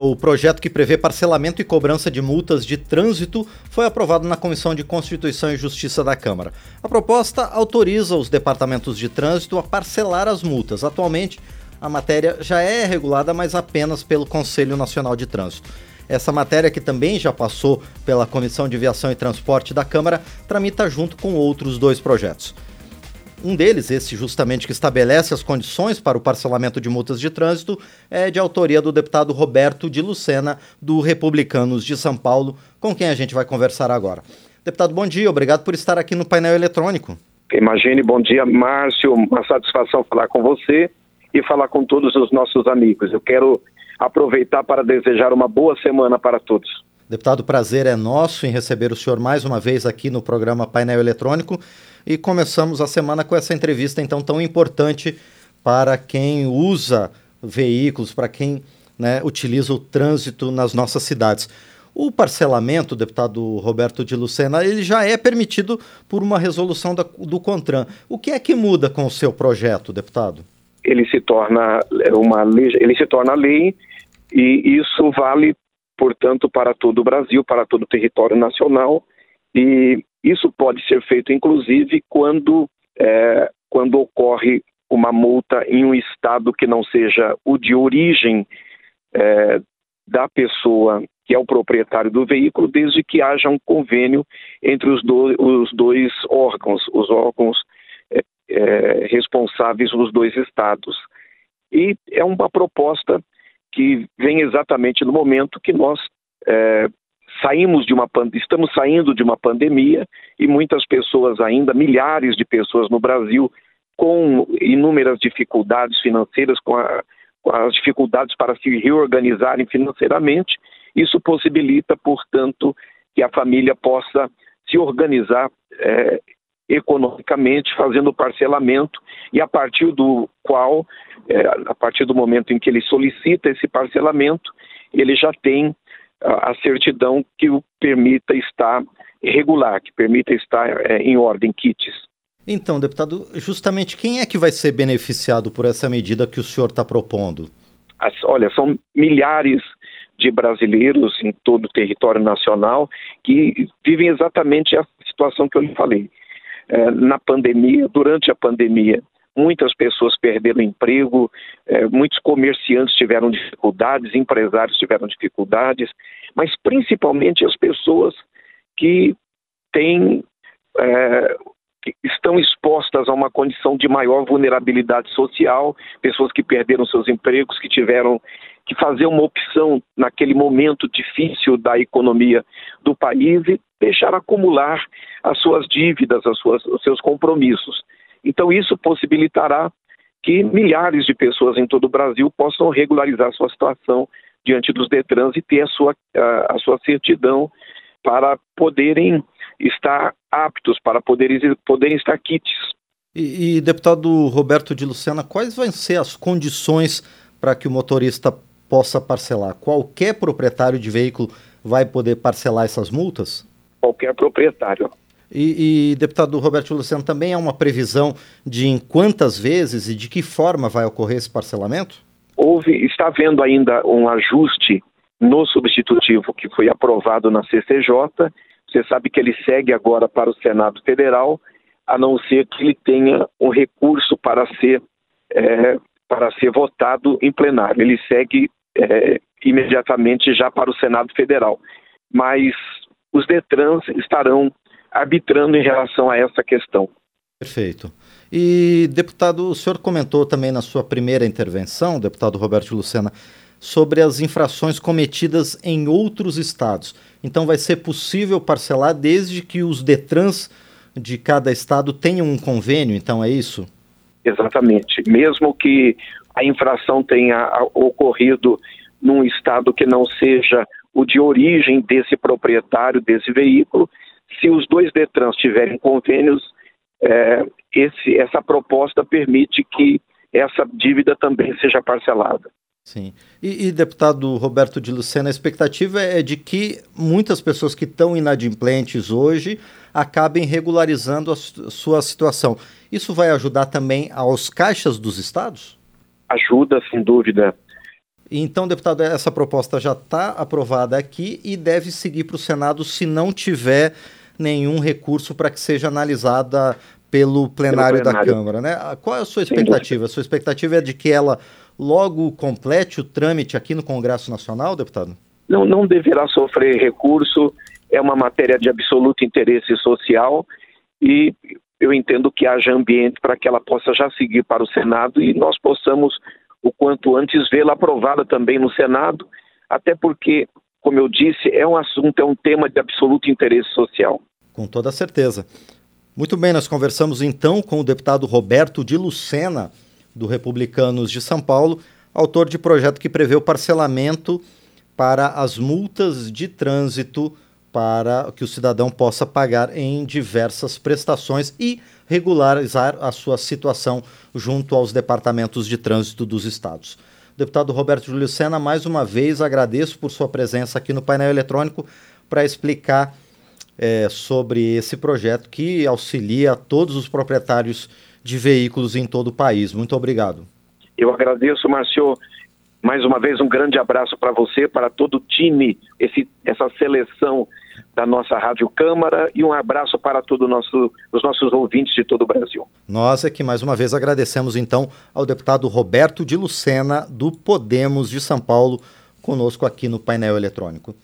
O projeto que prevê parcelamento e cobrança de multas de trânsito foi aprovado na Comissão de Constituição e Justiça da Câmara. A proposta autoriza os departamentos de trânsito a parcelar as multas. Atualmente, a matéria já é regulada, mas apenas pelo Conselho Nacional de Trânsito. Essa matéria, que também já passou pela Comissão de Viação e Transporte da Câmara, tramita junto com outros dois projetos. Um deles, esse justamente que estabelece as condições para o parcelamento de multas de trânsito, é de autoria do deputado Roberto de Lucena, do Republicanos de São Paulo, com quem a gente vai conversar agora. Deputado, bom dia, obrigado por estar aqui no painel eletrônico. Imagine, bom dia, Márcio, uma satisfação falar com você e falar com todos os nossos amigos. Eu quero aproveitar para desejar uma boa semana para todos. Deputado, prazer é nosso em receber o senhor mais uma vez aqui no programa Painel Eletrônico e começamos a semana com essa entrevista então tão importante para quem usa veículos, para quem né, utiliza o trânsito nas nossas cidades. O parcelamento, deputado Roberto de Lucena, ele já é permitido por uma resolução da, do CONTRAN. O que é que muda com o seu projeto, deputado? Ele se torna uma lei, ele se torna lei e isso vale portanto, para todo o Brasil, para todo o território nacional, e isso pode ser feito, inclusive, quando, é, quando ocorre uma multa em um estado que não seja o de origem é, da pessoa que é o proprietário do veículo, desde que haja um convênio entre os, do, os dois órgãos, os órgãos é, é, responsáveis dos dois estados. E é uma proposta que vem exatamente no momento que nós é, saímos de uma estamos saindo de uma pandemia e muitas pessoas ainda, milhares de pessoas no Brasil, com inúmeras dificuldades financeiras, com, a, com as dificuldades para se reorganizarem financeiramente. Isso possibilita, portanto, que a família possa se organizar é, economicamente, fazendo parcelamento, e a partir do qual, é, a partir do momento em que ele solicita esse parcelamento, ele já tem a, a certidão que o permita estar regular, que permita estar é, em ordem, kits. Então, deputado, justamente quem é que vai ser beneficiado por essa medida que o senhor está propondo? As, olha, são milhares de brasileiros em todo o território nacional que vivem exatamente a situação que eu lhe falei. É, na pandemia, durante a pandemia, muitas pessoas perderam emprego, é, muitos comerciantes tiveram dificuldades, empresários tiveram dificuldades, mas principalmente as pessoas que têm é, que estão expostas a uma condição de maior vulnerabilidade social, pessoas que perderam seus empregos, que tiveram que fazer uma opção naquele momento difícil da economia do país e deixar acumular as suas dívidas, as suas, os seus compromissos. Então, isso possibilitará que milhares de pessoas em todo o Brasil possam regularizar sua situação diante dos Detrans e ter a sua, a, a sua certidão para poderem estar aptos, para poderem, poderem estar kits. E, e, deputado Roberto de Lucena, quais vão ser as condições para que o motorista possa parcelar? Qualquer proprietário de veículo vai poder parcelar essas multas? Qualquer proprietário. E, e, deputado Roberto Luciano, também há uma previsão de em quantas vezes e de que forma vai ocorrer esse parcelamento? Houve, está havendo ainda um ajuste no substitutivo que foi aprovado na CCJ. Você sabe que ele segue agora para o Senado Federal, a não ser que ele tenha um recurso para ser, é, para ser votado em plenário. Ele segue é, imediatamente já para o Senado Federal. Mas os Detrans estarão arbitrando em relação a essa questão. Perfeito. E, deputado, o senhor comentou também na sua primeira intervenção, deputado Roberto Lucena, sobre as infrações cometidas em outros estados. Então, vai ser possível parcelar desde que os Detrans de cada estado tenham um convênio, então é isso? Exatamente. Mesmo que a infração tenha ocorrido num estado que não seja o de origem desse proprietário desse veículo, se os dois Detrans tiverem convênios, é, esse, essa proposta permite que essa dívida também seja parcelada. Sim. E, e, deputado Roberto de Lucena, a expectativa é de que muitas pessoas que estão inadimplentes hoje acabem regularizando a sua situação. Isso vai ajudar também aos caixas dos estados? Ajuda, sem dúvida. Então, deputado, essa proposta já está aprovada aqui e deve seguir para o Senado se não tiver nenhum recurso para que seja analisada pelo plenário, pelo plenário, da Câmara, né? Ah, qual é a sua expectativa? A sua expectativa é de que ela logo complete o trâmite aqui no Congresso Nacional, deputado? Não, não deverá sofrer recurso, é uma matéria de absoluto interesse social e eu entendo que haja ambiente para que ela possa já seguir para o Senado e nós possamos, o quanto antes, vê-la aprovada também no Senado, até porque, como eu disse, é um assunto, é um tema de absoluto interesse social. Com toda certeza. Muito bem, nós conversamos então com o deputado Roberto de Lucena, do Republicanos de São Paulo, autor de projeto que prevê o parcelamento para as multas de trânsito para que o cidadão possa pagar em diversas prestações e regularizar a sua situação junto aos departamentos de trânsito dos estados. Deputado Roberto Júlio Sena, mais uma vez agradeço por sua presença aqui no painel eletrônico para explicar é, sobre esse projeto que auxilia todos os proprietários de veículos em todo o país. Muito obrigado. Eu agradeço, Márcio. Mais uma vez, um grande abraço para você, para todo o time, esse, essa seleção da nossa Rádio Câmara e um abraço para todos nosso, os nossos ouvintes de todo o Brasil. Nós é que mais uma vez agradecemos então ao deputado Roberto de Lucena, do Podemos de São Paulo, conosco aqui no painel eletrônico.